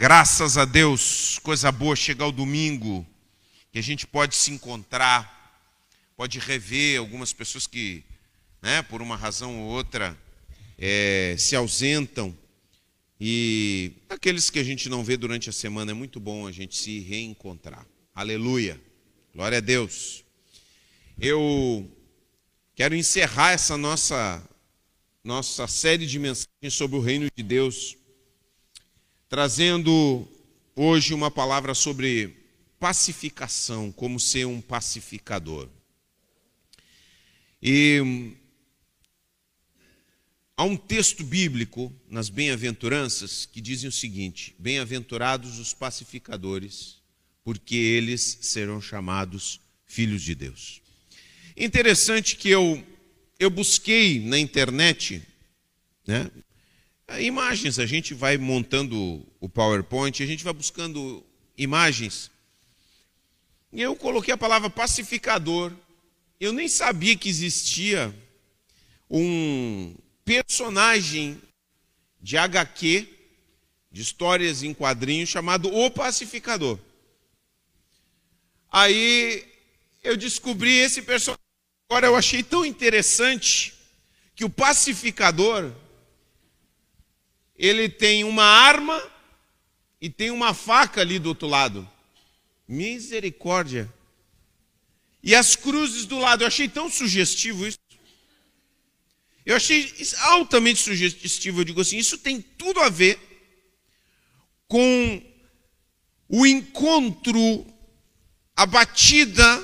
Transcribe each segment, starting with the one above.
Graças a Deus, coisa boa chegar o domingo, que a gente pode se encontrar, pode rever algumas pessoas que, né, por uma razão ou outra, é, se ausentam. E aqueles que a gente não vê durante a semana, é muito bom a gente se reencontrar. Aleluia. Glória a Deus. Eu quero encerrar essa nossa nossa série de mensagens sobre o reino de Deus trazendo hoje uma palavra sobre pacificação, como ser um pacificador. E há um texto bíblico nas bem-aventuranças que dizem o seguinte: Bem-aventurados os pacificadores, porque eles serão chamados filhos de Deus. Interessante que eu eu busquei na internet, né? Imagens, a gente vai montando o PowerPoint, a gente vai buscando imagens. E eu coloquei a palavra pacificador. Eu nem sabia que existia um personagem de HQ, de histórias em quadrinhos, chamado O Pacificador. Aí eu descobri esse personagem. Agora eu achei tão interessante que o pacificador ele tem uma arma e tem uma faca ali do outro lado. Misericórdia. E as cruzes do lado. Eu achei tão sugestivo isso. Eu achei altamente sugestivo. Eu digo assim: isso tem tudo a ver com o encontro, a batida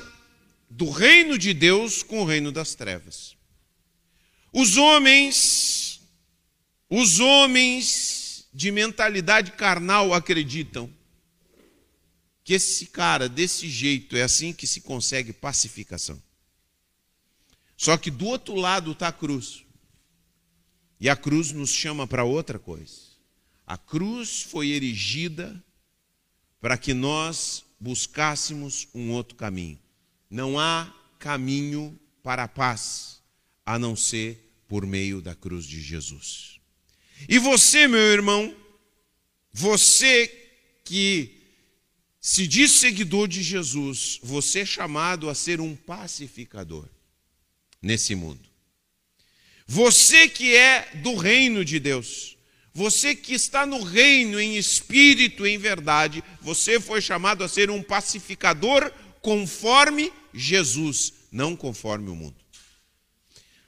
do reino de Deus com o reino das trevas. Os homens os homens de mentalidade carnal acreditam que esse cara, desse jeito, é assim que se consegue pacificação. Só que do outro lado está a cruz. E a cruz nos chama para outra coisa. A cruz foi erigida para que nós buscássemos um outro caminho. Não há caminho para a paz a não ser por meio da cruz de Jesus. E você, meu irmão, você que se diz seguidor de Jesus, você é chamado a ser um pacificador nesse mundo. Você que é do reino de Deus, você que está no reino em espírito em verdade, você foi chamado a ser um pacificador conforme Jesus, não conforme o mundo.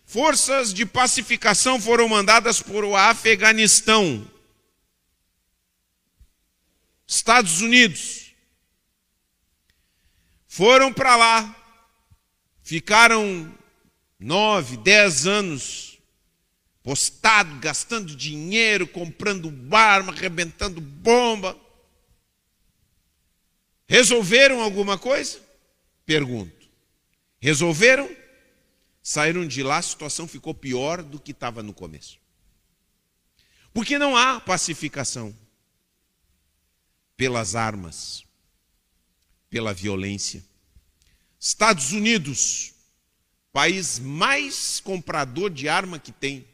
Forças de pacificação foram mandadas por o Afeganistão, Estados Unidos. Foram para lá, ficaram nove, dez anos postado, gastando dinheiro, comprando arma, arrebentando bomba. Resolveram alguma coisa? Pergunto. Resolveram? Saíram de lá, a situação ficou pior do que estava no começo. Porque não há pacificação pelas armas, pela violência. Estados Unidos, país mais comprador de arma que tem,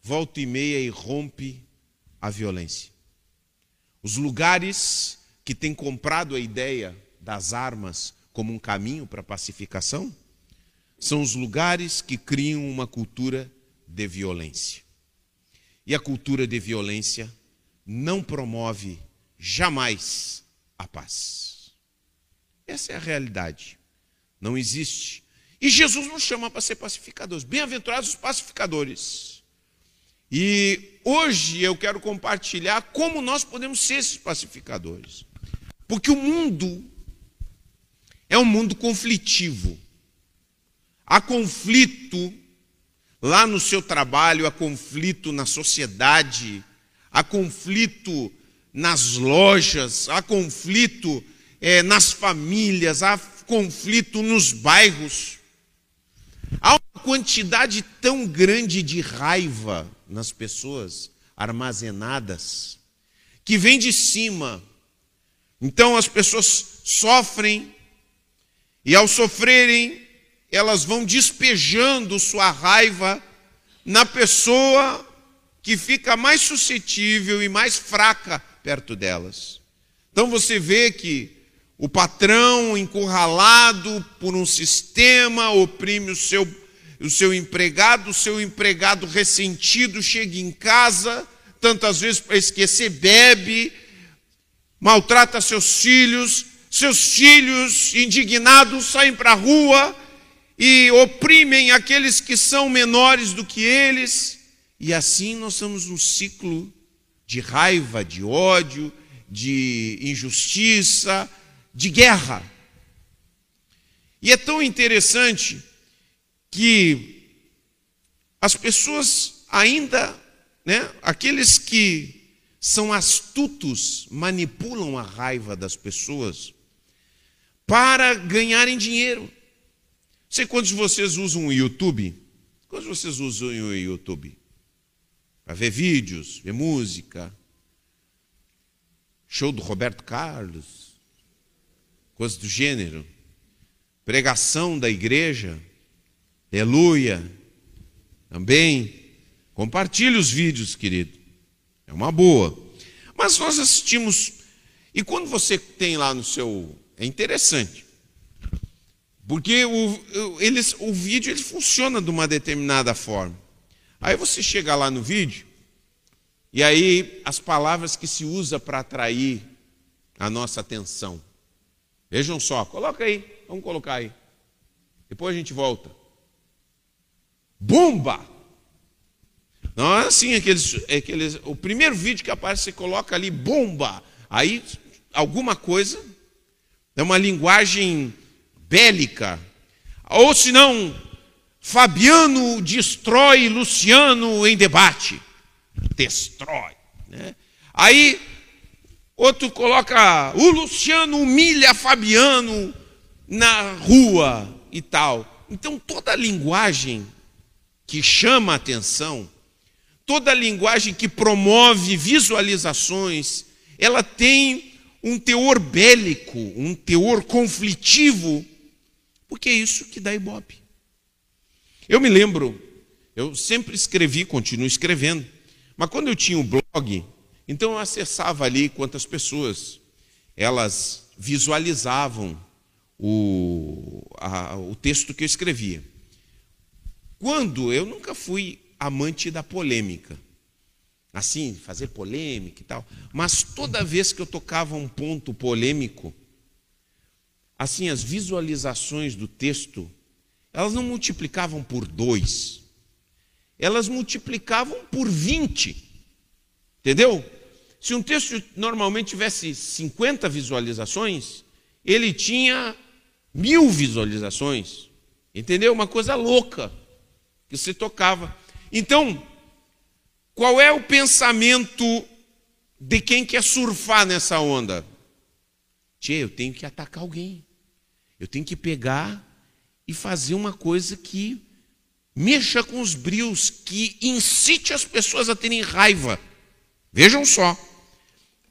volta e meia e rompe a violência. Os lugares que têm comprado a ideia das armas como um caminho para a pacificação são os lugares que criam uma cultura de violência. E a cultura de violência não promove jamais a paz. Essa é a realidade. Não existe. E Jesus nos chama para ser pacificadores. Bem-aventurados os pacificadores. E hoje eu quero compartilhar como nós podemos ser esses pacificadores. Porque o mundo é um mundo conflitivo. Há conflito lá no seu trabalho, há conflito na sociedade, há conflito nas lojas, há conflito é, nas famílias, há conflito nos bairros. Há uma quantidade tão grande de raiva nas pessoas armazenadas que vem de cima. Então as pessoas sofrem e ao sofrerem elas vão despejando sua raiva na pessoa que fica mais suscetível e mais fraca perto delas. Então você vê que o patrão, encurralado por um sistema, oprime o seu, o seu empregado, o seu empregado ressentido chega em casa, tantas vezes para esquecer, bebe, maltrata seus filhos, seus filhos indignados saem para a rua e oprimem aqueles que são menores do que eles, e assim nós estamos num ciclo de raiva, de ódio, de injustiça, de guerra. E é tão interessante que as pessoas ainda, né, aqueles que são astutos, manipulam a raiva das pessoas para ganharem dinheiro. Sei quantos de vocês usam o YouTube? Quantos de vocês usam o YouTube? Para ver vídeos, ver música, show do Roberto Carlos, coisas do gênero, pregação da igreja, aleluia, também. Compartilhe os vídeos, querido, é uma boa. Mas nós assistimos, e quando você tem lá no seu. É interessante, porque o, eles, o vídeo ele funciona de uma determinada forma. Aí você chega lá no vídeo, e aí as palavras que se usa para atrair a nossa atenção. Vejam só, coloca aí, vamos colocar aí. Depois a gente volta. Bomba! Não é assim, aqueles, aqueles, o primeiro vídeo que aparece, você coloca ali bomba. Aí alguma coisa, é uma linguagem bélica. Ou se não, Fabiano destrói Luciano em debate. Destrói. Né? Aí Outro coloca, o Luciano humilha Fabiano na rua e tal. Então, toda a linguagem que chama a atenção, toda a linguagem que promove visualizações, ela tem um teor bélico, um teor conflitivo, porque é isso que dá ibope. Eu me lembro, eu sempre escrevi, continuo escrevendo, mas quando eu tinha o um blog, então eu acessava ali quantas pessoas elas visualizavam o, a, o texto que eu escrevia. Quando eu nunca fui amante da polêmica, assim, fazer polêmica e tal, mas toda vez que eu tocava um ponto polêmico, assim, as visualizações do texto, elas não multiplicavam por dois, elas multiplicavam por vinte. Entendeu? Se um texto normalmente tivesse 50 visualizações, ele tinha mil visualizações. Entendeu? Uma coisa louca que se tocava. Então, qual é o pensamento de quem quer surfar nessa onda? Tchê, eu tenho que atacar alguém. Eu tenho que pegar e fazer uma coisa que mexa com os brios, que incite as pessoas a terem raiva. Vejam só,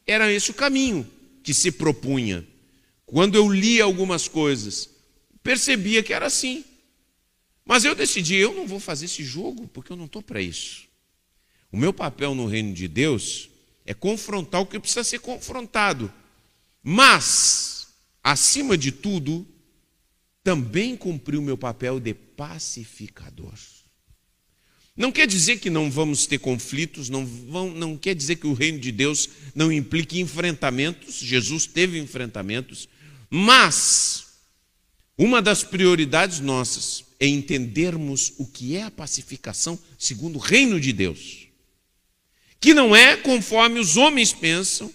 era esse o caminho que se propunha. Quando eu lia algumas coisas, percebia que era assim. Mas eu decidi, eu não vou fazer esse jogo, porque eu não estou para isso. O meu papel no reino de Deus é confrontar o que precisa ser confrontado. Mas, acima de tudo, também cumprir o meu papel de pacificador. Não quer dizer que não vamos ter conflitos, não, vão, não quer dizer que o reino de Deus não implique enfrentamentos, Jesus teve enfrentamentos, mas uma das prioridades nossas é entendermos o que é a pacificação segundo o reino de Deus, que não é conforme os homens pensam,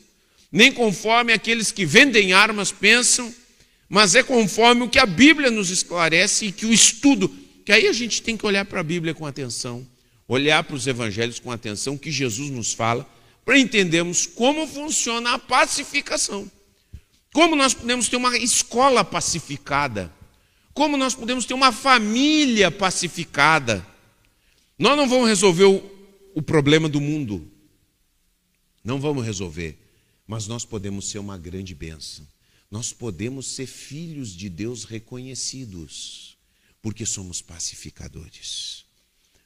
nem conforme aqueles que vendem armas pensam, mas é conforme o que a Bíblia nos esclarece e que o estudo que aí a gente tem que olhar para a Bíblia com atenção, olhar para os evangelhos com atenção, que Jesus nos fala, para entendermos como funciona a pacificação. Como nós podemos ter uma escola pacificada. Como nós podemos ter uma família pacificada. Nós não vamos resolver o, o problema do mundo. Não vamos resolver. Mas nós podemos ser uma grande bênção. Nós podemos ser filhos de Deus reconhecidos porque somos pacificadores.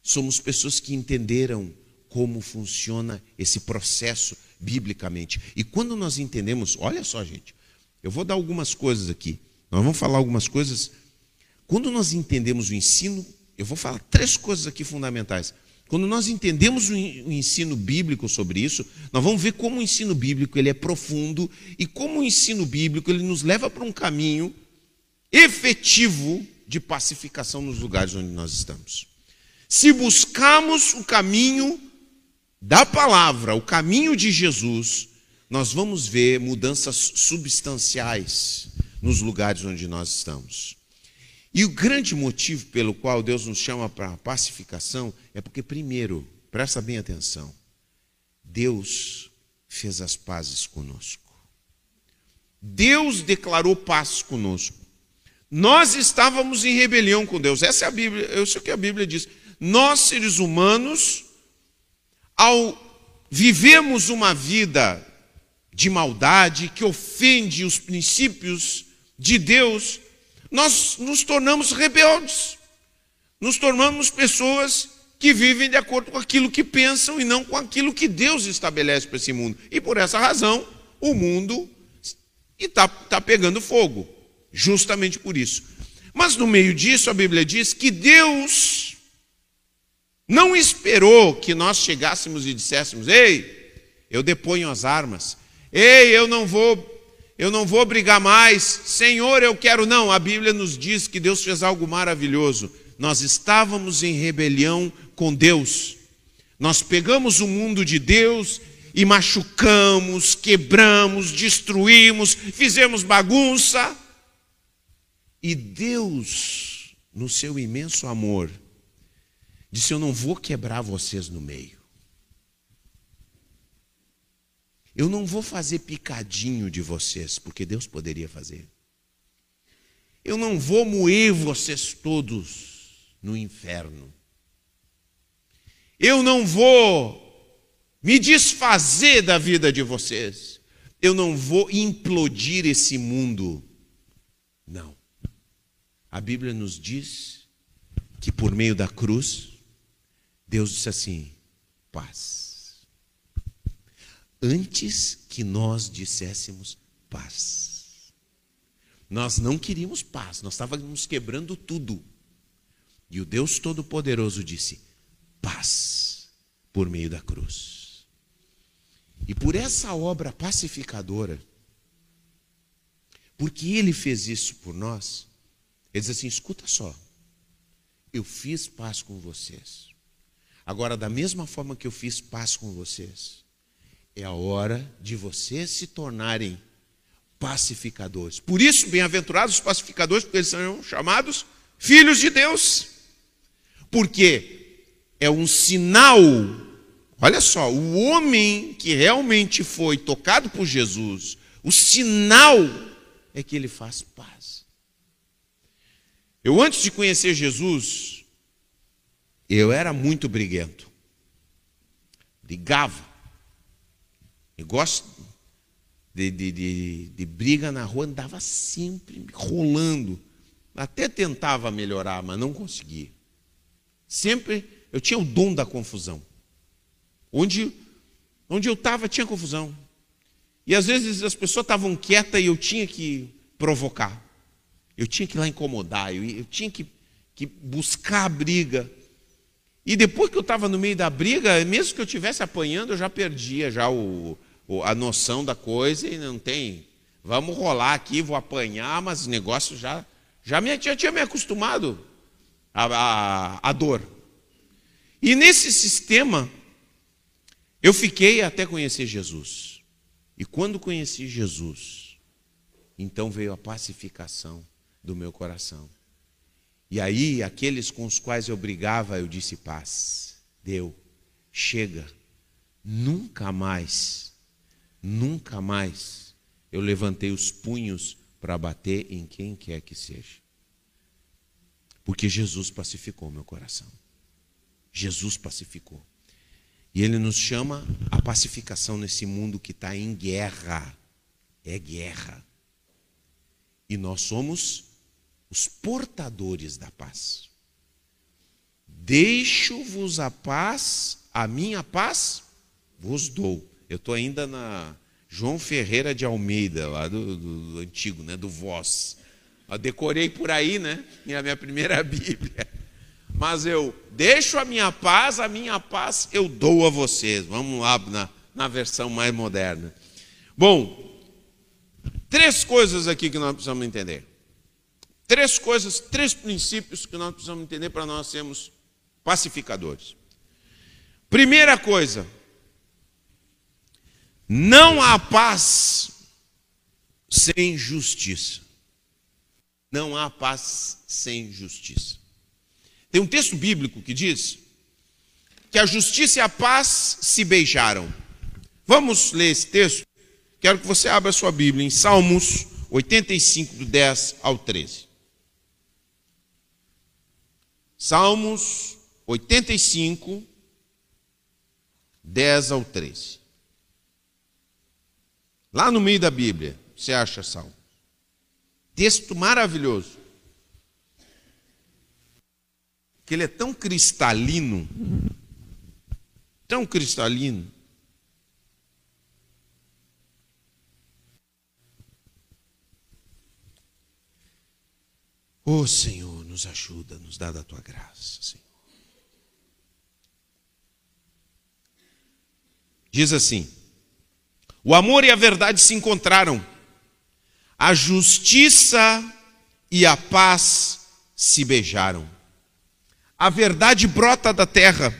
Somos pessoas que entenderam como funciona esse processo biblicamente. E quando nós entendemos, olha só, gente, eu vou dar algumas coisas aqui. Nós vamos falar algumas coisas. Quando nós entendemos o ensino, eu vou falar três coisas aqui fundamentais. Quando nós entendemos o ensino bíblico sobre isso, nós vamos ver como o ensino bíblico ele é profundo e como o ensino bíblico ele nos leva para um caminho efetivo de pacificação nos lugares onde nós estamos. Se buscarmos o caminho da palavra, o caminho de Jesus, nós vamos ver mudanças substanciais nos lugares onde nós estamos. E o grande motivo pelo qual Deus nos chama para a pacificação é porque, primeiro, presta bem atenção, Deus fez as pazes conosco. Deus declarou paz conosco. Nós estávamos em rebelião com Deus. Essa é a Bíblia, é isso que a Bíblia diz. Nós, seres humanos, ao vivemos uma vida de maldade que ofende os princípios de Deus, nós nos tornamos rebeldes, nos tornamos pessoas que vivem de acordo com aquilo que pensam e não com aquilo que Deus estabelece para esse mundo. E por essa razão, o mundo está tá pegando fogo, justamente por isso. Mas no meio disso, a Bíblia diz que Deus não esperou que nós chegássemos e disséssemos: Ei, eu deponho as armas. Ei, eu não vou eu não vou brigar mais, Senhor, eu quero. Não, a Bíblia nos diz que Deus fez algo maravilhoso. Nós estávamos em rebelião com Deus. Nós pegamos o mundo de Deus e machucamos, quebramos, destruímos, fizemos bagunça. E Deus, no seu imenso amor, disse: Eu não vou quebrar vocês no meio. Eu não vou fazer picadinho de vocês, porque Deus poderia fazer. Eu não vou moer vocês todos no inferno. Eu não vou me desfazer da vida de vocês. Eu não vou implodir esse mundo. Não. A Bíblia nos diz que por meio da cruz, Deus disse assim: paz antes que nós disséssemos paz. Nós não queríamos paz, nós estávamos quebrando tudo. E o Deus Todo-Poderoso disse: paz, por meio da cruz. E por essa obra pacificadora, porque Ele fez isso por nós, Ele diz assim: escuta só, eu fiz paz com vocês. Agora, da mesma forma que eu fiz paz com vocês, é a hora de vocês se tornarem pacificadores. Por isso, bem-aventurados os pacificadores, porque eles são chamados filhos de Deus. Porque é um sinal. Olha só, o homem que realmente foi tocado por Jesus, o sinal é que ele faz paz. Eu, antes de conhecer Jesus, eu era muito briguento. Brigava Negócio de, de, de, de briga na rua andava sempre rolando. Até tentava melhorar, mas não conseguia. Sempre eu tinha o dom da confusão. Onde, onde eu estava tinha confusão. E às vezes as pessoas estavam quietas e eu tinha que provocar. Eu tinha que ir lá incomodar, eu, eu tinha que, que buscar a briga. E depois que eu estava no meio da briga, mesmo que eu estivesse apanhando, eu já perdia já o, a noção da coisa e não tem. Vamos rolar aqui, vou apanhar, mas o negócio já, já, me, já tinha me acostumado à, à, à dor. E nesse sistema, eu fiquei até conhecer Jesus. E quando conheci Jesus, então veio a pacificação do meu coração. E aí, aqueles com os quais eu brigava, eu disse: paz, deu, chega, nunca mais Nunca mais eu levantei os punhos para bater em quem quer que seja. Porque Jesus pacificou meu coração. Jesus pacificou. E Ele nos chama a pacificação nesse mundo que está em guerra. É guerra. E nós somos os portadores da paz. Deixo-vos a paz a minha paz vos dou. Eu estou ainda na João Ferreira de Almeida, lá do, do, do antigo, né, do Voz. Eu decorei por aí, né? Minha, minha primeira Bíblia. Mas eu deixo a minha paz, a minha paz eu dou a vocês. Vamos lá na, na versão mais moderna. Bom, três coisas aqui que nós precisamos entender. Três coisas, três princípios que nós precisamos entender para nós sermos pacificadores. Primeira coisa, não há paz sem justiça. Não há paz sem justiça. Tem um texto bíblico que diz que a justiça e a paz se beijaram. Vamos ler esse texto? Quero que você abra sua Bíblia em Salmos 85, do 10 ao 13. Salmos 85, 10 ao 13. Lá no meio da Bíblia, você acha Salmo. Texto maravilhoso. Que ele é tão cristalino, tão cristalino. Ô oh, Senhor, nos ajuda, nos dá da tua graça, Senhor. Diz assim: o amor e a verdade se encontraram, a justiça e a paz se beijaram. A verdade brota da terra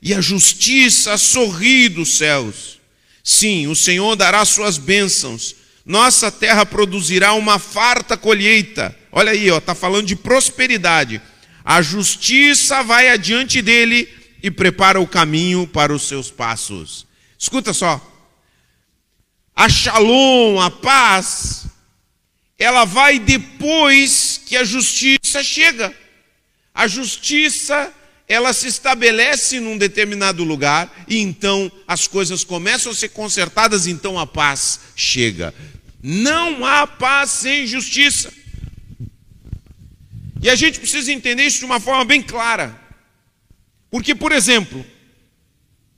e a justiça sorri dos céus. Sim, o Senhor dará suas bênçãos. Nossa terra produzirá uma farta colheita. Olha aí, ó, tá falando de prosperidade. A justiça vai adiante dele e prepara o caminho para os seus passos. Escuta só a shalom, a paz, ela vai depois que a justiça chega. A justiça, ela se estabelece num determinado lugar e então as coisas começam a ser consertadas, então a paz chega. Não há paz sem justiça. E a gente precisa entender isso de uma forma bem clara. Porque, por exemplo,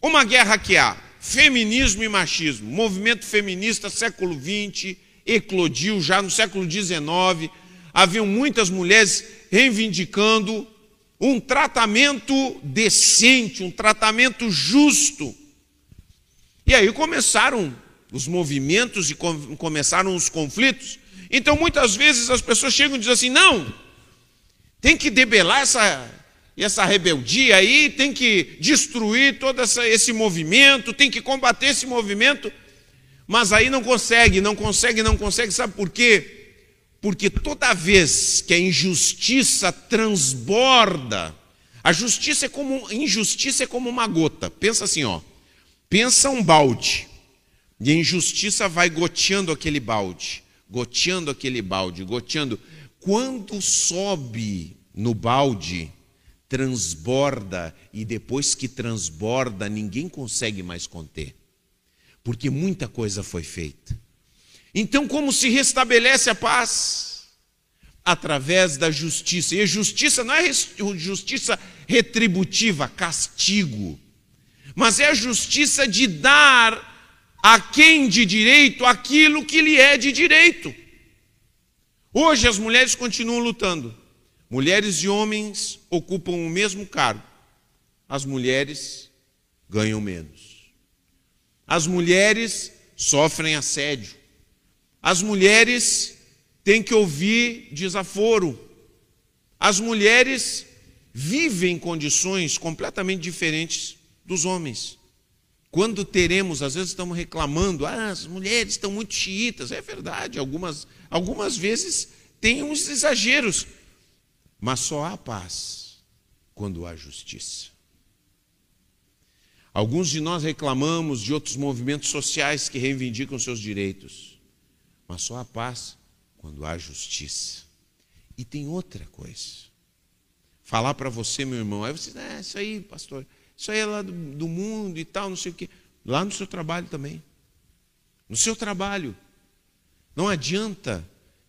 uma guerra que há, Feminismo e machismo. Movimento feminista, século XX, eclodiu já no século XIX. Haviam muitas mulheres reivindicando um tratamento decente, um tratamento justo. E aí começaram os movimentos e começaram os conflitos. Então, muitas vezes as pessoas chegam e dizem assim: não, tem que debelar essa, e essa rebeldia aí tem que destruir todo essa, esse movimento, tem que combater esse movimento, mas aí não consegue, não consegue, não consegue, sabe por quê? Porque toda vez que a injustiça transborda, a justiça é como injustiça é como uma gota. Pensa assim, ó. Pensa um balde. E a injustiça vai goteando aquele balde, goteando aquele balde, goteando. Quando sobe no balde, transborda e depois que transborda, ninguém consegue mais conter, porque muita coisa foi feita. Então, como se restabelece a paz? Através da justiça. E a justiça não é justiça retributiva, castigo, mas é a justiça de dar a quem de direito aquilo que lhe é de direito. Hoje as mulheres continuam lutando Mulheres e homens ocupam o mesmo cargo. As mulheres ganham menos. As mulheres sofrem assédio. As mulheres têm que ouvir desaforo. As mulheres vivem em condições completamente diferentes dos homens. Quando teremos, às vezes estamos reclamando, ah, as mulheres estão muito xiitas. É verdade, algumas, algumas vezes tem uns exageros. Mas só há paz quando há justiça. Alguns de nós reclamamos de outros movimentos sociais que reivindicam seus direitos, mas só há paz quando há justiça. E tem outra coisa. Falar para você, meu irmão, aí você é, isso aí, pastor, isso aí é lá do, do mundo e tal, não sei o quê. Lá no seu trabalho também. No seu trabalho. Não adianta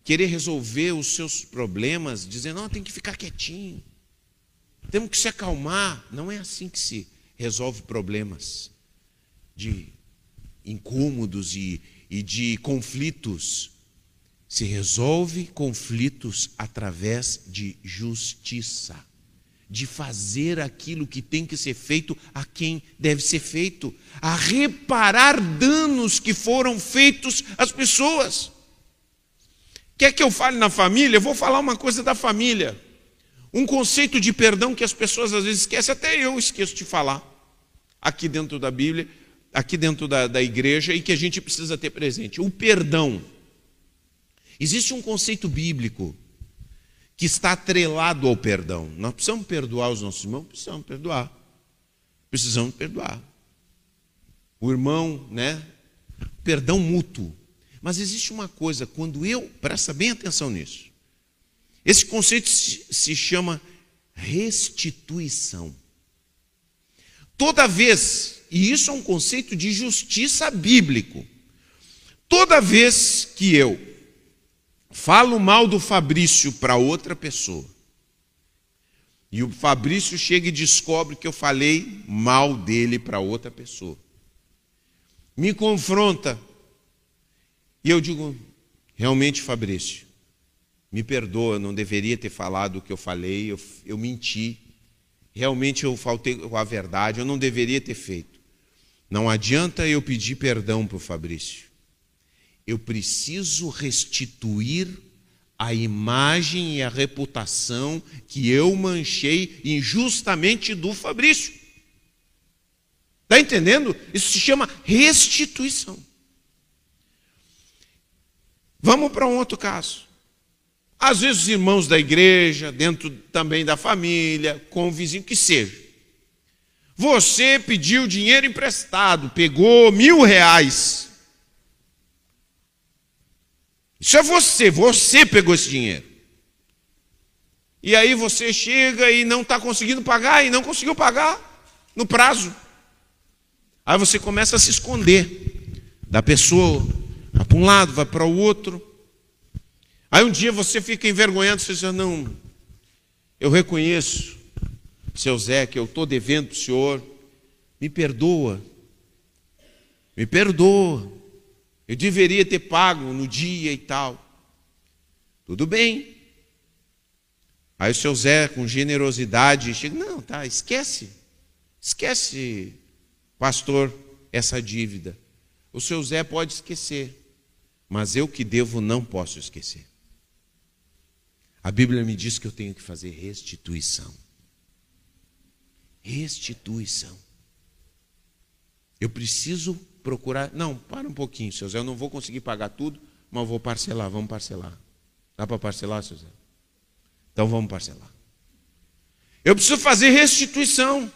querer resolver os seus problemas, dizendo, não, tem que ficar quietinho, temos que se acalmar. Não é assim que se resolve problemas de incômodos e, e de conflitos. Se resolve conflitos através de justiça, de fazer aquilo que tem que ser feito a quem deve ser feito, a reparar danos que foram feitos às pessoas. Quer que eu fale na família? Eu vou falar uma coisa da família. Um conceito de perdão que as pessoas às vezes esquecem, até eu esqueço de falar, aqui dentro da Bíblia, aqui dentro da, da igreja, e que a gente precisa ter presente: o perdão. Existe um conceito bíblico que está atrelado ao perdão. Nós precisamos perdoar os nossos irmãos? Precisamos perdoar. Precisamos perdoar. O irmão, né? Perdão mútuo. Mas existe uma coisa, quando eu, presta bem atenção nisso. Esse conceito se chama restituição. Toda vez, e isso é um conceito de justiça bíblico, toda vez que eu falo mal do Fabrício para outra pessoa, e o Fabrício chega e descobre que eu falei mal dele para outra pessoa, me confronta, e eu digo, realmente, Fabrício, me perdoa, não deveria ter falado o que eu falei, eu, eu menti, realmente eu faltei com a verdade, eu não deveria ter feito. Não adianta eu pedir perdão para o Fabrício. Eu preciso restituir a imagem e a reputação que eu manchei injustamente do Fabrício. Está entendendo? Isso se chama restituição. Vamos para um outro caso. Às vezes os irmãos da igreja, dentro também da família, com o vizinho, que seja. Você pediu dinheiro emprestado, pegou mil reais. Isso é você, você pegou esse dinheiro. E aí você chega e não está conseguindo pagar, e não conseguiu pagar no prazo. Aí você começa a se esconder da pessoa, vai para um lado, vai para o outro. Aí um dia você fica envergonhado, você diz, não, eu reconheço, seu Zé, que eu estou devendo para o senhor, me perdoa, me perdoa, eu deveria ter pago no dia e tal. Tudo bem. Aí o seu Zé, com generosidade, chega, não, tá, esquece, esquece, pastor, essa dívida. O seu Zé pode esquecer, mas eu que devo não posso esquecer. A Bíblia me diz que eu tenho que fazer restituição. Restituição. Eu preciso procurar. Não, para um pouquinho, seu Zé. Eu não vou conseguir pagar tudo, mas eu vou parcelar. Vamos parcelar. Dá para parcelar, seu Zé? Então vamos parcelar. Eu preciso fazer restituição.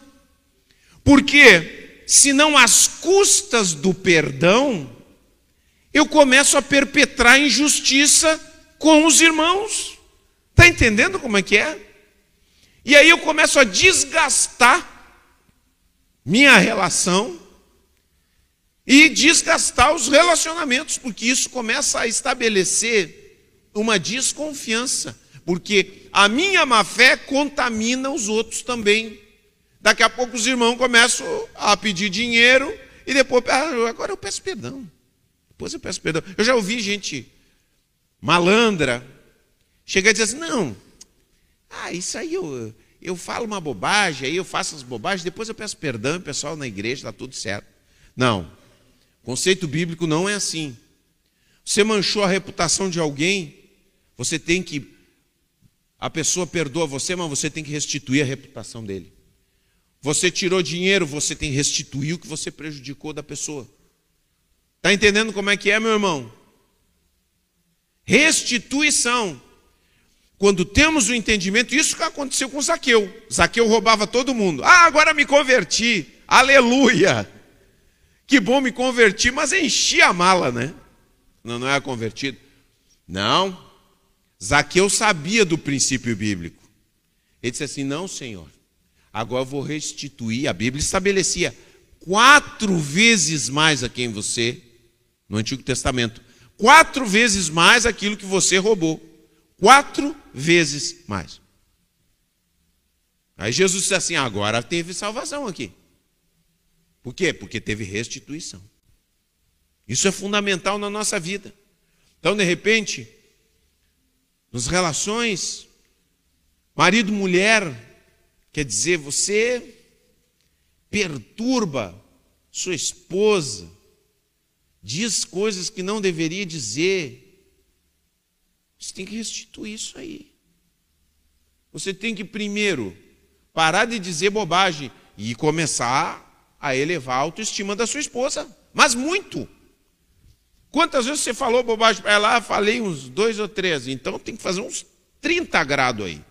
Porque, senão as custas do perdão, eu começo a perpetrar injustiça com os irmãos. Está entendendo como é que é? E aí eu começo a desgastar minha relação e desgastar os relacionamentos, porque isso começa a estabelecer uma desconfiança, porque a minha má fé contamina os outros também. Daqui a pouco os irmãos começam a pedir dinheiro e depois, ah, agora eu peço perdão. Depois eu peço perdão. Eu já ouvi gente malandra Chega e diz assim: não, ah, isso aí eu, eu falo uma bobagem, aí eu faço as bobagens, depois eu peço perdão, pessoal na igreja está tudo certo. Não, conceito bíblico não é assim. Você manchou a reputação de alguém, você tem que. A pessoa perdoa você, mas você tem que restituir a reputação dele. Você tirou dinheiro, você tem que restituir o que você prejudicou da pessoa. Está entendendo como é que é, meu irmão? Restituição. Quando temos o entendimento, isso que aconteceu com Zaqueu. Zaqueu roubava todo mundo. Ah, agora me converti. Aleluia! Que bom me converti, mas enchi a mala, né? Não, não é convertido. Não. Zaqueu sabia do princípio bíblico. Ele disse assim: Não, Senhor, agora eu vou restituir. A Bíblia estabelecia quatro vezes mais a quem você, no Antigo Testamento, quatro vezes mais aquilo que você roubou. Quatro vezes mais. Aí Jesus disse assim: agora teve salvação aqui. Por quê? Porque teve restituição. Isso é fundamental na nossa vida. Então, de repente, nas relações, marido mulher, quer dizer, você perturba sua esposa, diz coisas que não deveria dizer. Você tem que restituir isso aí. Você tem que primeiro parar de dizer bobagem e começar a elevar a autoestima da sua esposa. Mas muito. Quantas vezes você falou bobagem para ela? Ah, falei uns dois ou três. Então tem que fazer uns 30 graus aí.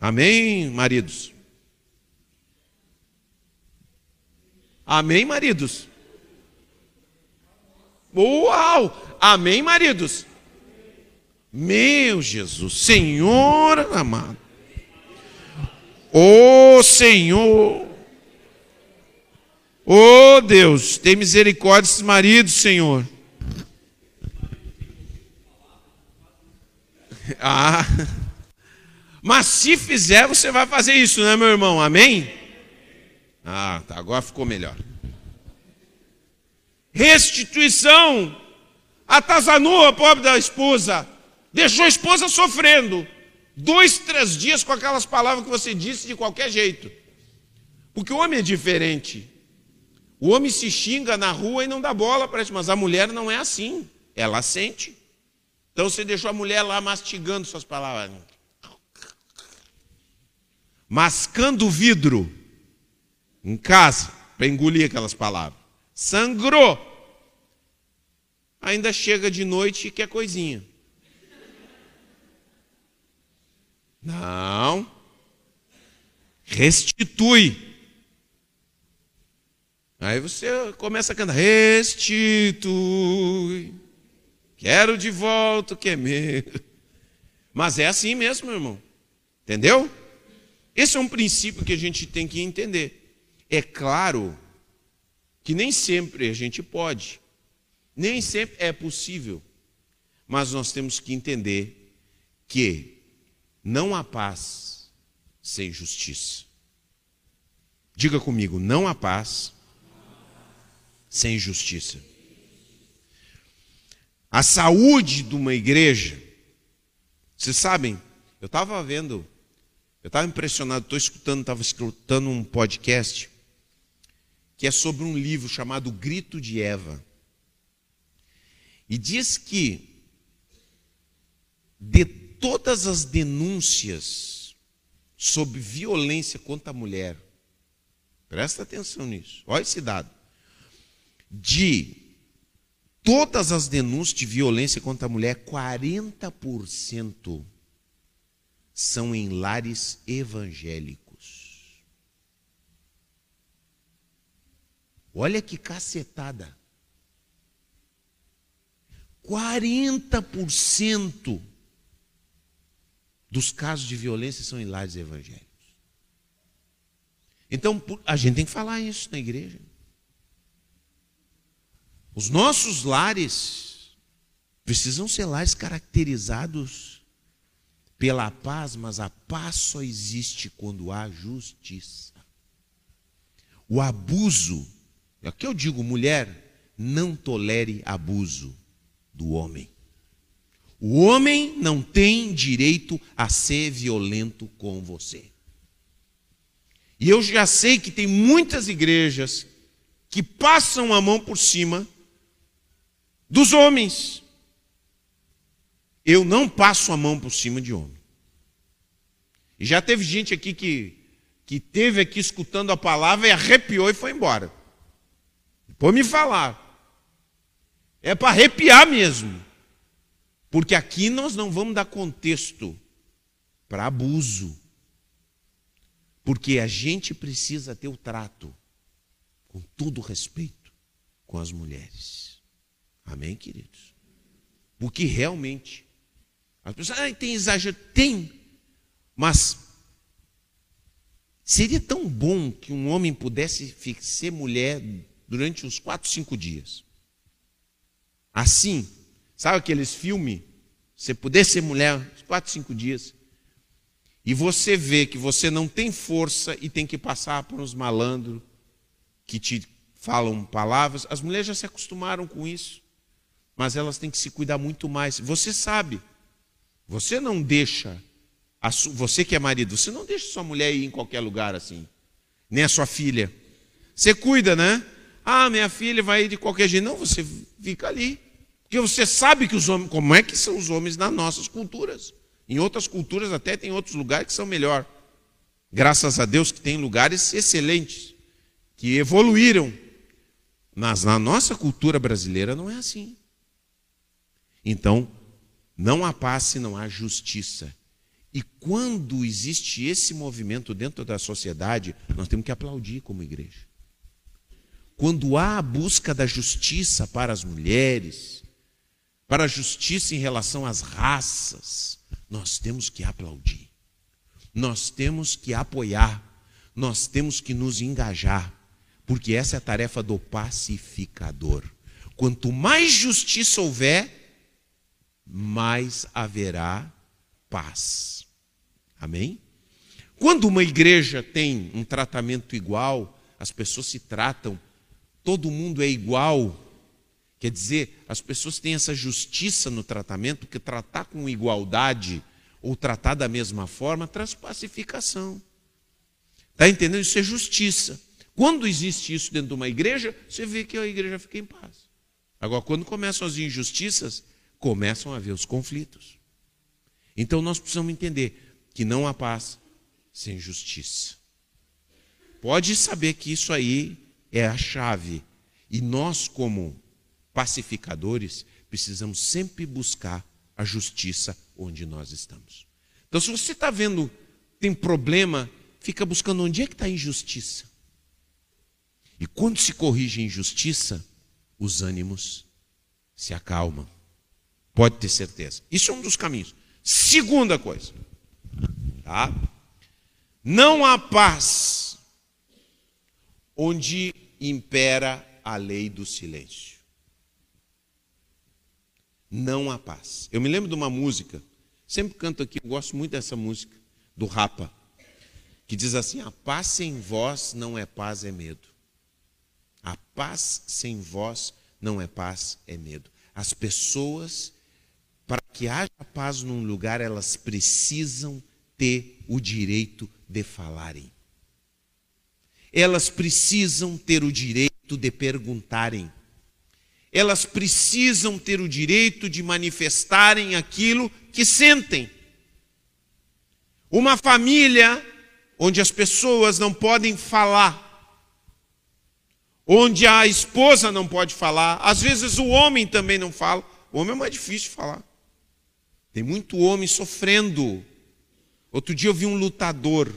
Amém, maridos? Amém, maridos? Uau! Amém, maridos? Meu Jesus, Senhor amado. Ô oh, Senhor. Ô oh, Deus, tem misericórdia desses maridos, Senhor. Ah. Mas se fizer, você vai fazer isso, né, meu irmão? Amém? Ah, tá, agora ficou melhor. Restituição. Atazanou a pobre da esposa. Deixou a esposa sofrendo. Dois, três dias com aquelas palavras que você disse de qualquer jeito. Porque o homem é diferente. O homem se xinga na rua e não dá bola para isso, mas a mulher não é assim. Ela sente. Então você deixou a mulher lá mastigando suas palavras. Mascando o vidro em casa para engolir aquelas palavras. Sangrou. Ainda chega de noite e quer coisinha. Não. Restitui. Aí você começa a cantar: Restitui. Quero de volta o que é meu. Mas é assim mesmo, meu irmão. Entendeu? Esse é um princípio que a gente tem que entender. É claro que nem sempre a gente pode, nem sempre é possível, mas nós temos que entender que não há paz sem justiça. Diga comigo, não há paz sem justiça. A saúde de uma igreja, vocês sabem, eu estava vendo, eu estava impressionado, estou escutando, estava escutando um podcast que é sobre um livro chamado Grito de Eva. E diz que de todas as denúncias sobre violência contra a mulher, presta atenção nisso, olha esse dado. De todas as denúncias de violência contra a mulher, 40% são em lares evangélicos. Olha que cacetada. 40% dos casos de violência são em lares evangélicos. Então, a gente tem que falar isso na igreja. Os nossos lares precisam ser lares caracterizados pela paz, mas a paz só existe quando há justiça. O abuso, aqui eu digo, mulher, não tolere abuso do homem. O homem não tem direito a ser violento com você. E eu já sei que tem muitas igrejas que passam a mão por cima dos homens. Eu não passo a mão por cima de homem. E já teve gente aqui que, que teve aqui escutando a palavra e arrepiou e foi embora. Depois me falar. É para arrepiar mesmo. Porque aqui nós não vamos dar contexto para abuso. Porque a gente precisa ter o trato, com todo respeito, com as mulheres. Amém, queridos? Porque realmente, as pessoas, ah, tem exagero. Tem, mas seria tão bom que um homem pudesse ser mulher durante uns quatro, cinco dias. Assim, Sabe aqueles filmes? Você poder ser mulher quatro, cinco dias. e você vê que você não tem força e tem que passar por uns malandros que te falam palavras, as mulheres já se acostumaram com isso, mas elas têm que se cuidar muito mais. Você sabe, você não deixa, você que é marido, você não deixa sua mulher ir em qualquer lugar assim, nem a sua filha. Você cuida, né? Ah, minha filha vai ir de qualquer jeito. Não, você fica ali. Porque você sabe que os homens, como é que são os homens nas nossas culturas. Em outras culturas até tem outros lugares que são melhor. Graças a Deus que tem lugares excelentes, que evoluíram. Mas na nossa cultura brasileira não é assim. Então, não há paz se não há justiça. E quando existe esse movimento dentro da sociedade, nós temos que aplaudir como igreja. Quando há a busca da justiça para as mulheres, para a justiça em relação às raças, nós temos que aplaudir, nós temos que apoiar, nós temos que nos engajar, porque essa é a tarefa do pacificador. Quanto mais justiça houver, mais haverá paz. Amém? Quando uma igreja tem um tratamento igual, as pessoas se tratam, todo mundo é igual, Quer dizer, as pessoas têm essa justiça no tratamento, que tratar com igualdade ou tratar da mesma forma traz pacificação. Está entendendo? Isso é justiça. Quando existe isso dentro de uma igreja, você vê que a igreja fica em paz. Agora, quando começam as injustiças, começam a haver os conflitos. Então nós precisamos entender que não há paz sem justiça. Pode saber que isso aí é a chave. E nós, como pacificadores, precisamos sempre buscar a justiça onde nós estamos. Então, se você está vendo, tem problema, fica buscando onde é que está a injustiça. E quando se corrige a injustiça, os ânimos se acalmam. Pode ter certeza. Isso é um dos caminhos. Segunda coisa, tá? Não há paz onde impera a lei do silêncio não há paz. Eu me lembro de uma música, sempre canto aqui, eu gosto muito dessa música, do Rapa, que diz assim: A paz sem vós não é paz, é medo. A paz sem vós não é paz, é medo. As pessoas, para que haja paz num lugar, elas precisam ter o direito de falarem. Elas precisam ter o direito de perguntarem elas precisam ter o direito de manifestarem aquilo que sentem. Uma família onde as pessoas não podem falar, onde a esposa não pode falar, às vezes o homem também não fala. O homem é mais difícil de falar. Tem muito homem sofrendo. Outro dia eu vi um lutador.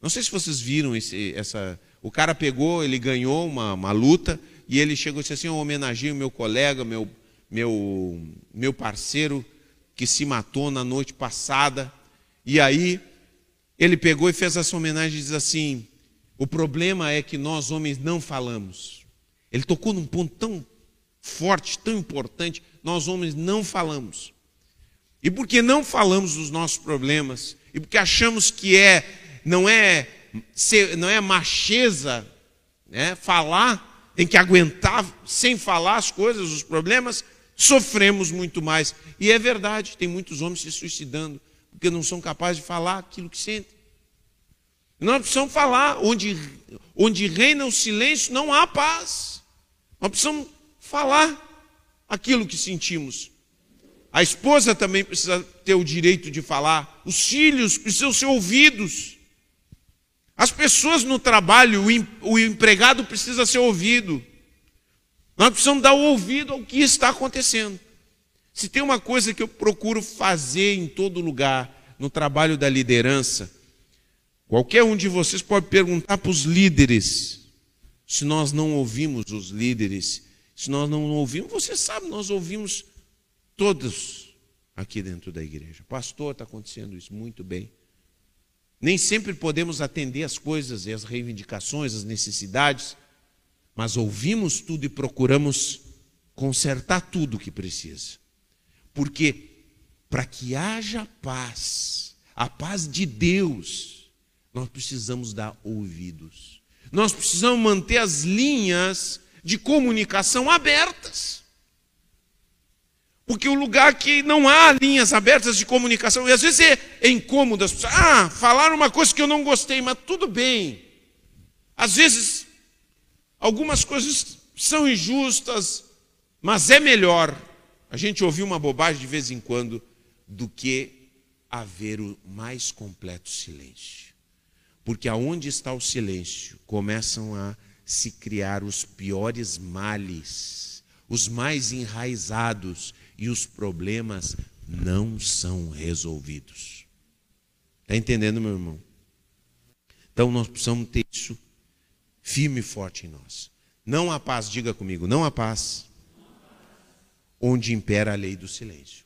Não sei se vocês viram esse, essa. O cara pegou, ele ganhou uma, uma luta e ele chegou e disse assim: Eu homenageio meu colega, meu, meu, meu parceiro que se matou na noite passada. E aí ele pegou e fez essa homenagem e diz assim: O problema é que nós homens não falamos. Ele tocou num ponto tão forte, tão importante, nós homens não falamos. E porque não falamos dos nossos problemas, e porque achamos que é não é não é macheza, né, falar, tem que aguentar sem falar as coisas, os problemas, sofremos muito mais. E é verdade, tem muitos homens se suicidando porque não são capazes de falar aquilo que sentem. Nós precisamos falar, onde, onde reina o silêncio, não há paz. Nós precisamos falar aquilo que sentimos. A esposa também precisa ter o direito de falar, os filhos precisam ser ouvidos. As pessoas no trabalho, o empregado precisa ser ouvido. Nós precisamos dar ouvido ao que está acontecendo. Se tem uma coisa que eu procuro fazer em todo lugar, no trabalho da liderança, qualquer um de vocês pode perguntar para os líderes, se nós não ouvimos os líderes, se nós não ouvimos, você sabe, nós ouvimos todos aqui dentro da igreja. Pastor, está acontecendo isso muito bem. Nem sempre podemos atender as coisas e as reivindicações, as necessidades, mas ouvimos tudo e procuramos consertar tudo o que precisa. Porque para que haja paz, a paz de Deus, nós precisamos dar ouvidos. Nós precisamos manter as linhas de comunicação abertas. Porque o lugar que não há linhas abertas de comunicação, e às vezes é, é incômodo as pessoas. Ah, falaram uma coisa que eu não gostei, mas tudo bem. Às vezes, algumas coisas são injustas, mas é melhor a gente ouvir uma bobagem de vez em quando do que haver o mais completo silêncio. Porque aonde está o silêncio, começam a se criar os piores males, os mais enraizados, e os problemas não são resolvidos. Está entendendo, meu irmão? Então nós precisamos ter isso firme e forte em nós. Não há paz, diga comigo, não há paz onde impera a lei do silêncio.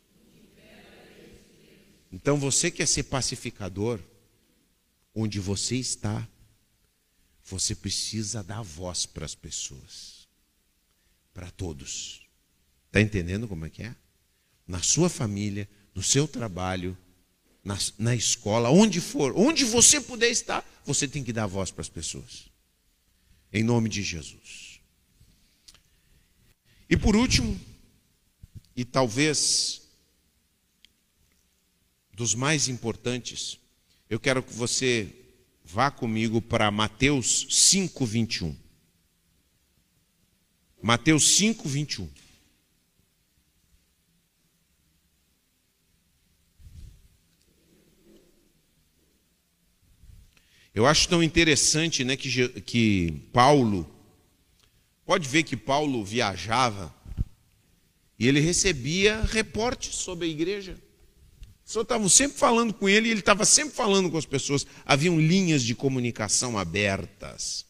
Então você quer ser pacificador, onde você está, você precisa dar voz para as pessoas, para todos. Está entendendo como é que é? Na sua família, no seu trabalho, na, na escola, onde for, onde você puder estar, você tem que dar voz para as pessoas. Em nome de Jesus. E por último, e talvez dos mais importantes, eu quero que você vá comigo para Mateus 5, 21. Mateus 5, 21. Eu acho tão interessante né, que, que Paulo, pode ver que Paulo viajava e ele recebia reportes sobre a igreja. O senhor estava sempre falando com ele e ele estava sempre falando com as pessoas. Haviam linhas de comunicação abertas.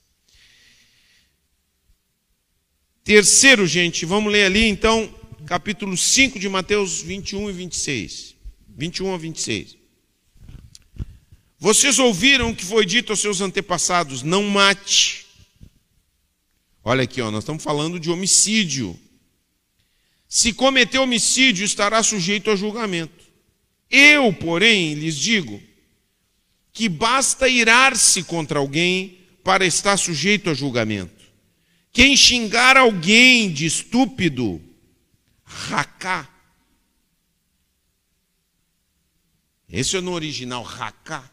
Terceiro, gente, vamos ler ali então, capítulo 5 de Mateus 21 e 26. 21 a 26. Vocês ouviram o que foi dito aos seus antepassados: não mate. Olha aqui, ó, nós estamos falando de homicídio. Se cometer homicídio, estará sujeito a julgamento. Eu, porém, lhes digo que basta irar-se contra alguém para estar sujeito a julgamento. Quem xingar alguém de estúpido, racá. Esse é no original, racá.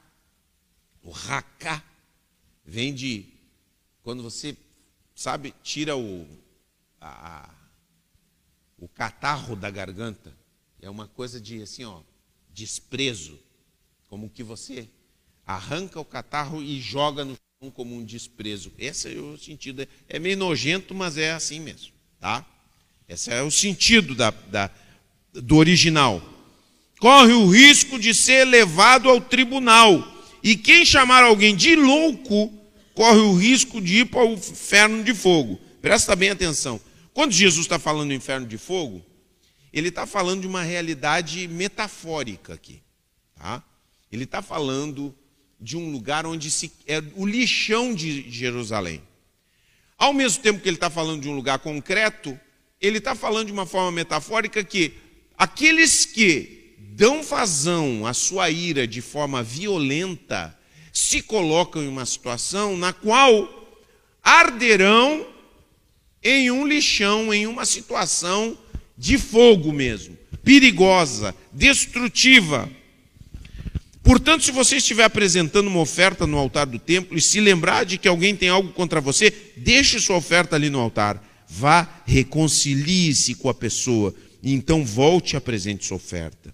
O racá vem de quando você, sabe, tira o, a, o catarro da garganta. É uma coisa de assim, ó, desprezo. Como que você arranca o catarro e joga no chão como um desprezo. Esse é o sentido. É meio nojento, mas é assim mesmo. Tá? Esse é o sentido da, da, do original. Corre o risco de ser levado ao tribunal e quem chamar alguém de louco, corre o risco de ir para o inferno de fogo. Presta bem atenção. Quando Jesus está falando do inferno de fogo, ele está falando de uma realidade metafórica aqui. Tá? Ele está falando de um lugar onde se, é o lixão de Jerusalém. Ao mesmo tempo que ele está falando de um lugar concreto, ele está falando de uma forma metafórica que aqueles que dão vazão à sua ira de forma violenta, se colocam em uma situação na qual arderão em um lixão, em uma situação de fogo mesmo, perigosa, destrutiva. Portanto, se você estiver apresentando uma oferta no altar do templo e se lembrar de que alguém tem algo contra você, deixe sua oferta ali no altar. Vá, reconcilie-se com a pessoa e então volte e apresente sua oferta.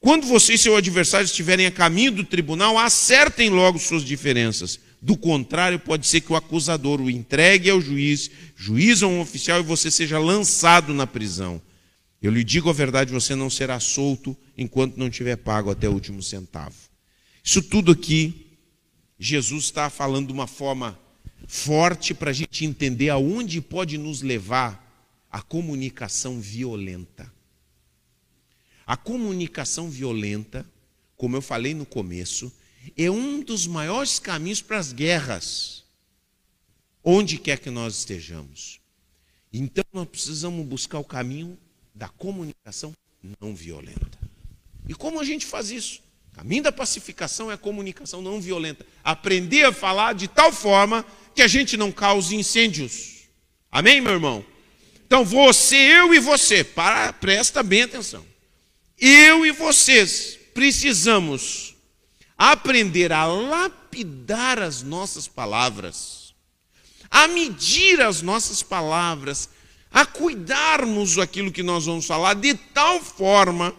Quando você e seu adversário estiverem a caminho do tribunal, acertem logo suas diferenças. Do contrário, pode ser que o acusador o entregue ao juiz, juiz a um oficial e você seja lançado na prisão. Eu lhe digo a verdade: você não será solto enquanto não tiver pago até o último centavo. Isso tudo aqui, Jesus está falando de uma forma forte para a gente entender aonde pode nos levar a comunicação violenta. A comunicação violenta, como eu falei no começo, é um dos maiores caminhos para as guerras, onde quer que nós estejamos. Então nós precisamos buscar o caminho da comunicação não violenta. E como a gente faz isso? O caminho da pacificação é a comunicação não violenta. Aprender a falar de tal forma que a gente não cause incêndios. Amém, meu irmão? Então, você, eu e você, para, presta bem atenção. Eu e vocês precisamos aprender a lapidar as nossas palavras, a medir as nossas palavras, a cuidarmos aquilo que nós vamos falar de tal forma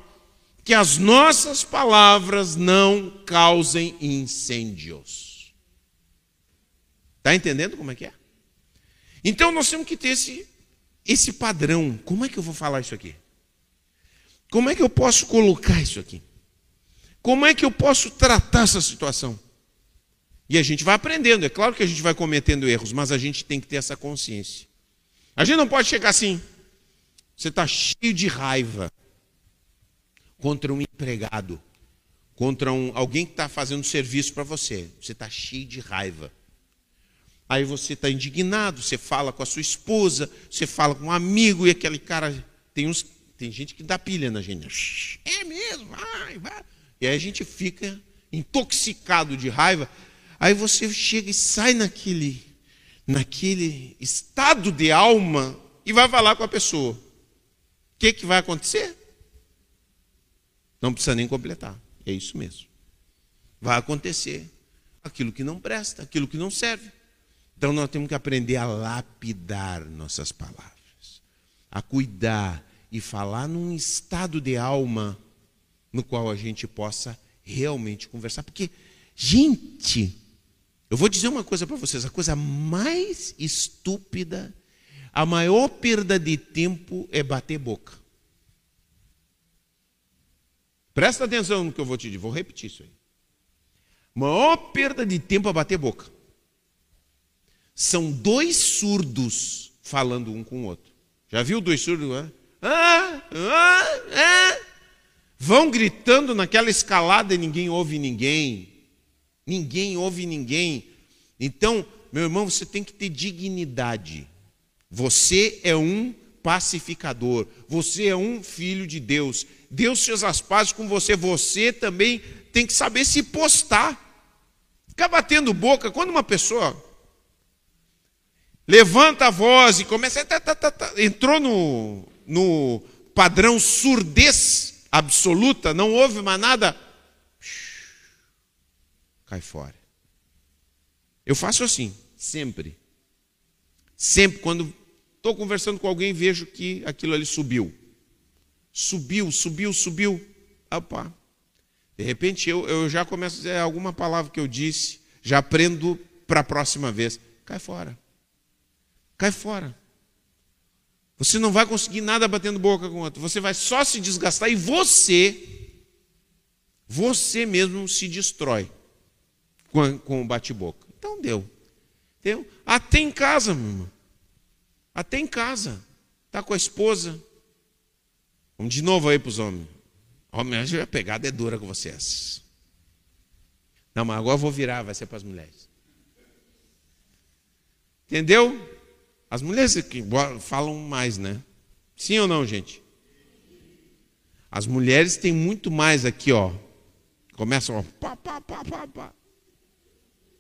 que as nossas palavras não causem incêndios. Está entendendo como é que é? Então nós temos que ter esse, esse padrão. Como é que eu vou falar isso aqui? Como é que eu posso colocar isso aqui? Como é que eu posso tratar essa situação? E a gente vai aprendendo, é claro que a gente vai cometendo erros, mas a gente tem que ter essa consciência. A gente não pode chegar assim. Você está cheio de raiva contra um empregado, contra um, alguém que está fazendo serviço para você. Você está cheio de raiva. Aí você está indignado, você fala com a sua esposa, você fala com um amigo e aquele cara. Tem, uns, tem gente que dá pilha na gente. É mesmo, vai, vai. E aí a gente fica intoxicado de raiva. Aí você chega e sai naquele naquele estado de alma e vai falar com a pessoa. O que, que vai acontecer? Não precisa nem completar. É isso mesmo. Vai acontecer aquilo que não presta, aquilo que não serve. Então nós temos que aprender a lapidar nossas palavras, a cuidar e falar num estado de alma no qual a gente possa realmente conversar. Porque, gente, eu vou dizer uma coisa para vocês: a coisa mais estúpida, a maior perda de tempo é bater boca. Presta atenção no que eu vou te dizer, vou repetir isso aí. Maior perda de tempo é bater boca. São dois surdos falando um com o outro. Já viu dois surdos? Ah, ah, ah. Vão gritando naquela escalada e ninguém ouve ninguém. Ninguém ouve ninguém. Então, meu irmão, você tem que ter dignidade. Você é um pacificador. Você é um filho de Deus. Deus fez as pazes com você. Você também tem que saber se postar. Ficar batendo boca. Quando uma pessoa levanta a voz e começa. Tá, tá, tá, entrou no, no padrão surdez absoluta, não ouve mais nada cai fora. Eu faço assim, sempre. Sempre, quando estou conversando com alguém, vejo que aquilo ali subiu. Subiu, subiu, subiu. Opa. De repente eu, eu já começo a dizer alguma palavra que eu disse, já aprendo para a próxima vez. Cai fora. Cai fora. Você não vai conseguir nada batendo boca com o outro. Você vai só se desgastar e você, você mesmo se destrói com, com o bate-boca. Então deu. Deu. Até em casa, meu irmão. Até em casa. Está com a esposa. Vamos de novo aí para os homens. Homem, a pegada é dura com vocês. Não, mas agora eu vou virar, vai ser para as mulheres. Entendeu? As mulheres que falam mais, né? Sim ou não, gente? As mulheres têm muito mais aqui, ó. Começam, ó, pá, pá, pá, pá, pá.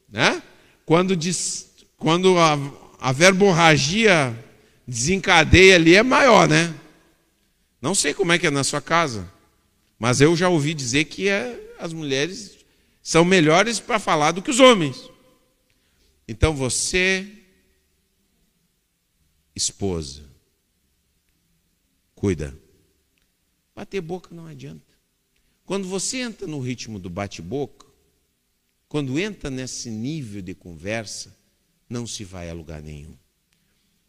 Né? Quando, diz, quando a, a verborragia desencadeia ali é maior, né? Não sei como é que é na sua casa, mas eu já ouvi dizer que é, as mulheres são melhores para falar do que os homens. Então você, esposa, cuida. Bater boca não adianta. Quando você entra no ritmo do bate-boca, quando entra nesse nível de conversa, não se vai a lugar nenhum.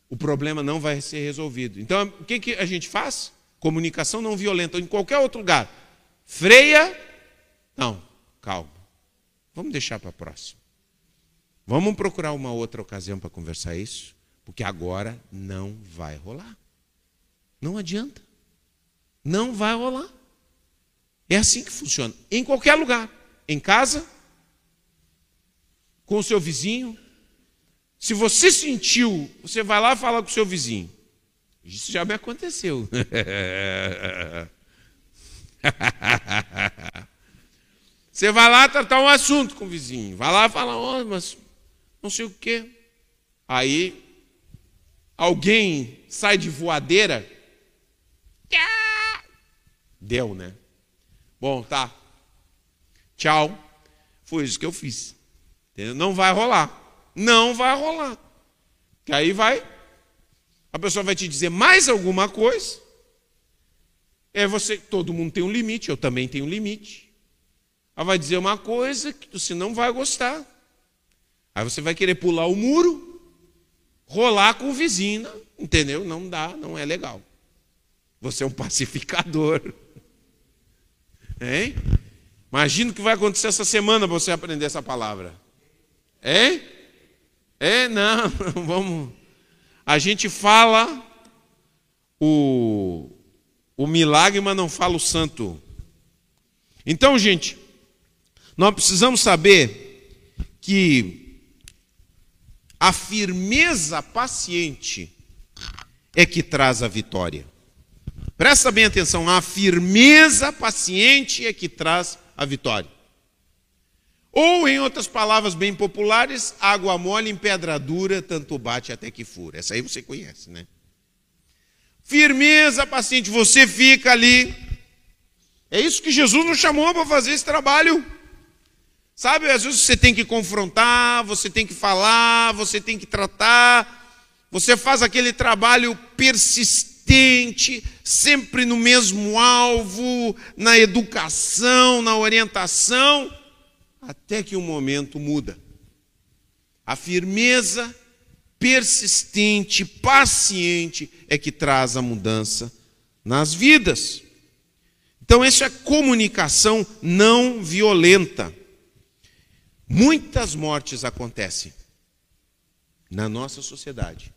O problema não vai ser resolvido. Então, o que, que a gente faz? Comunicação não violenta, em qualquer outro lugar. Freia. Não, calma. Vamos deixar para a próxima. Vamos procurar uma outra ocasião para conversar isso, porque agora não vai rolar. Não adianta. Não vai rolar. É assim que funciona. Em qualquer lugar. Em casa, com o seu vizinho. Se você sentiu, você vai lá falar com o seu vizinho. Isso já me aconteceu. Você vai lá tratar um assunto com o vizinho. Vai lá e fala, oh, mas não sei o quê. Aí alguém sai de voadeira. Deu, né? Bom, tá. Tchau. Foi isso que eu fiz. Não vai rolar. Não vai rolar. Que aí vai. A pessoa vai te dizer mais alguma coisa. É você, todo mundo tem um limite, eu também tenho um limite. Ela vai dizer uma coisa que você não vai gostar. Aí você vai querer pular o muro, rolar com o vizinho, entendeu? Não dá, não é legal. Você é um pacificador. Hein? Imagina o que vai acontecer essa semana para você aprender essa palavra. É? É, não, vamos. A gente fala o, o milagre, mas não fala o santo. Então, gente, nós precisamos saber que a firmeza paciente é que traz a vitória. Presta bem atenção, a firmeza paciente é que traz a vitória. Ou, em outras palavras bem populares, água mole em pedra dura, tanto bate até que fura. Essa aí você conhece, né? Firmeza paciente, você fica ali. É isso que Jesus nos chamou para fazer esse trabalho. Sabe, às vezes você tem que confrontar, você tem que falar, você tem que tratar, você faz aquele trabalho persistente, sempre no mesmo alvo, na educação, na orientação, até que um momento muda. A firmeza persistente, paciente é que traz a mudança nas vidas. Então, essa é comunicação não violenta. Muitas mortes acontecem na nossa sociedade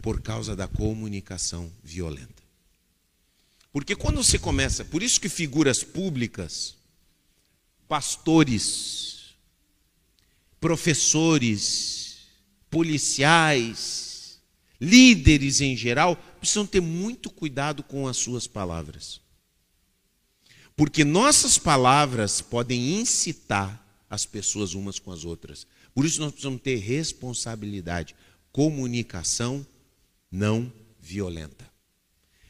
por causa da comunicação violenta. Porque quando você começa, por isso que figuras públicas, pastores, professores, policiais, líderes em geral, precisam ter muito cuidado com as suas palavras. Porque nossas palavras podem incitar as pessoas umas com as outras. Por isso nós precisamos ter responsabilidade. Comunicação não violenta.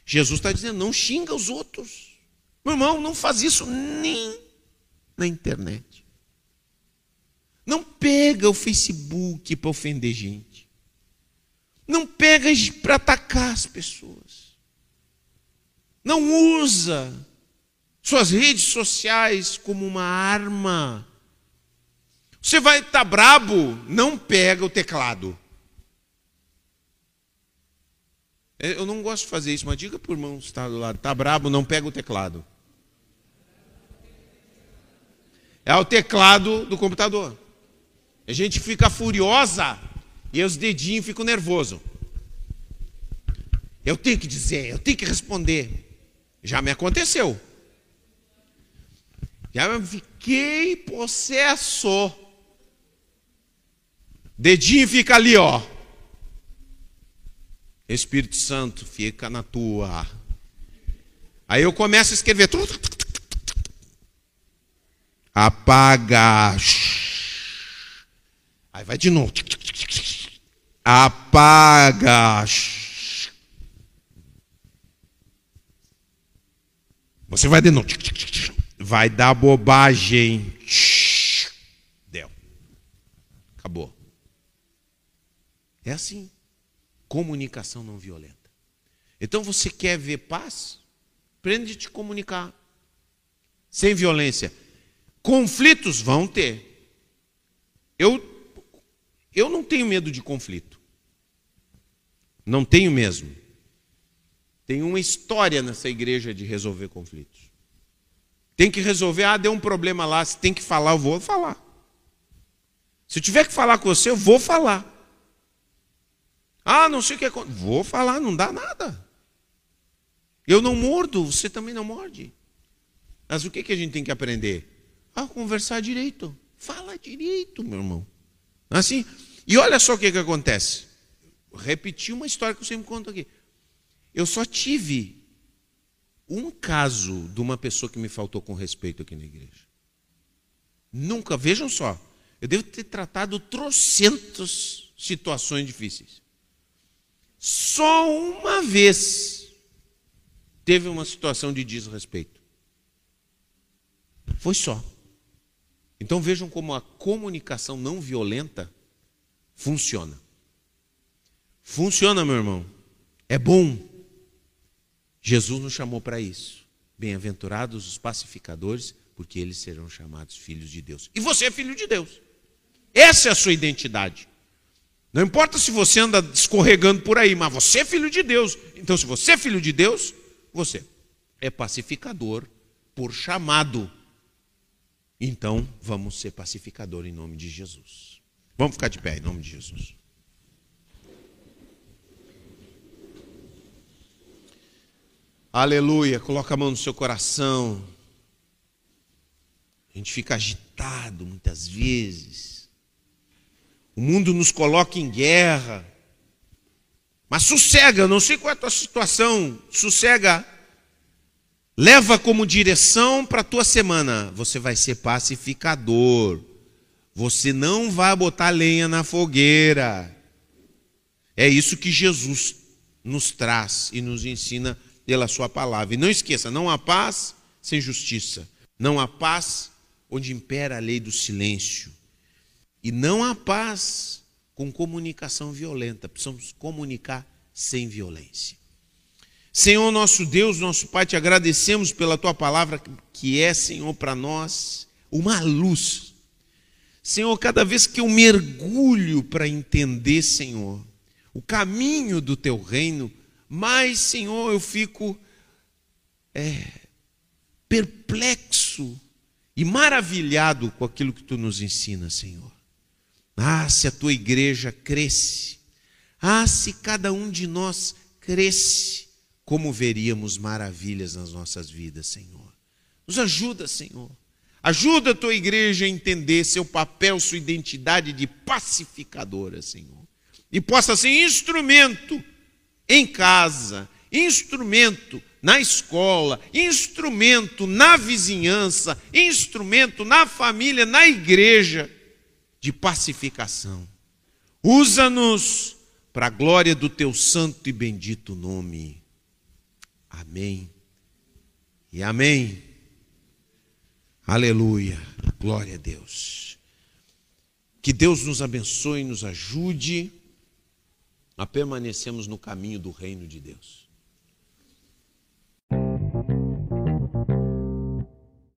Jesus está dizendo: não xinga os outros. Meu irmão, não faz isso nem na internet. Não pega o Facebook para ofender gente. Não pega para atacar as pessoas. Não usa suas redes sociais como uma arma você vai estar tá brabo, não pega o teclado. É, eu não gosto de fazer isso, mas diga para o irmão que está do lado, está brabo, não pega o teclado. É o teclado do computador. A gente fica furiosa e os dedinhos ficam nervosos. Eu tenho que dizer, eu tenho que responder. Já me aconteceu. Já fiquei possesso. Dedinho fica ali, ó. Espírito Santo, fica na tua. Aí eu começo a escrever. Apaga. Aí vai de novo. Apaga. Você vai de novo. Vai dar bobagem. Deu. Acabou. É assim. Comunicação não violenta. Então você quer ver paz? Aprende a te comunicar. Sem violência. Conflitos vão ter. Eu, eu não tenho medo de conflito. Não tenho mesmo. Tem uma história nessa igreja de resolver conflitos. Tem que resolver, ah, deu um problema lá, se tem que falar, eu vou falar. Se eu tiver que falar com você, eu vou falar. Ah, não sei o que acontece. Vou falar, não dá nada. Eu não mordo, você também não morde. Mas o que, que a gente tem que aprender? A conversar direito. Fala direito, meu irmão. Assim. E olha só o que, que acontece. Repetir uma história que eu sempre conto aqui. Eu só tive um caso de uma pessoa que me faltou com respeito aqui na igreja. Nunca, vejam só, eu devo ter tratado trocentas situações difíceis. Só uma vez teve uma situação de desrespeito. Foi só. Então vejam como a comunicação não violenta funciona. Funciona, meu irmão. É bom. Jesus nos chamou para isso. Bem-aventurados os pacificadores, porque eles serão chamados filhos de Deus. E você é filho de Deus. Essa é a sua identidade. Não importa se você anda escorregando por aí, mas você é filho de Deus. Então, se você é filho de Deus, você é pacificador por chamado. Então, vamos ser pacificador em nome de Jesus. Vamos ficar de pé em nome de Jesus. Aleluia. Coloca a mão no seu coração. A gente fica agitado muitas vezes. O mundo nos coloca em guerra. Mas sossega, não sei qual é a tua situação. Sossega. Leva como direção para a tua semana. Você vai ser pacificador. Você não vai botar lenha na fogueira. É isso que Jesus nos traz e nos ensina pela sua palavra. E não esqueça, não há paz sem justiça. Não há paz onde impera a lei do silêncio. E não há paz com comunicação violenta. Precisamos comunicar sem violência. Senhor nosso Deus, nosso Pai, te agradecemos pela tua palavra que é, Senhor, para nós uma luz. Senhor, cada vez que eu mergulho para entender, Senhor, o caminho do teu reino, mais, Senhor, eu fico é, perplexo e maravilhado com aquilo que tu nos ensina, Senhor. Ah, se a tua igreja cresce, ah, se cada um de nós cresce, como veríamos maravilhas nas nossas vidas, Senhor. Nos ajuda, Senhor. Ajuda a tua igreja a entender seu papel, sua identidade de pacificadora, Senhor. E possa ser instrumento em casa, instrumento na escola, instrumento na vizinhança, instrumento na família, na igreja de pacificação. Usa-nos para a glória do teu santo e bendito nome. Amém. E amém. Aleluia. Glória a Deus. Que Deus nos abençoe e nos ajude a permanecermos no caminho do reino de Deus.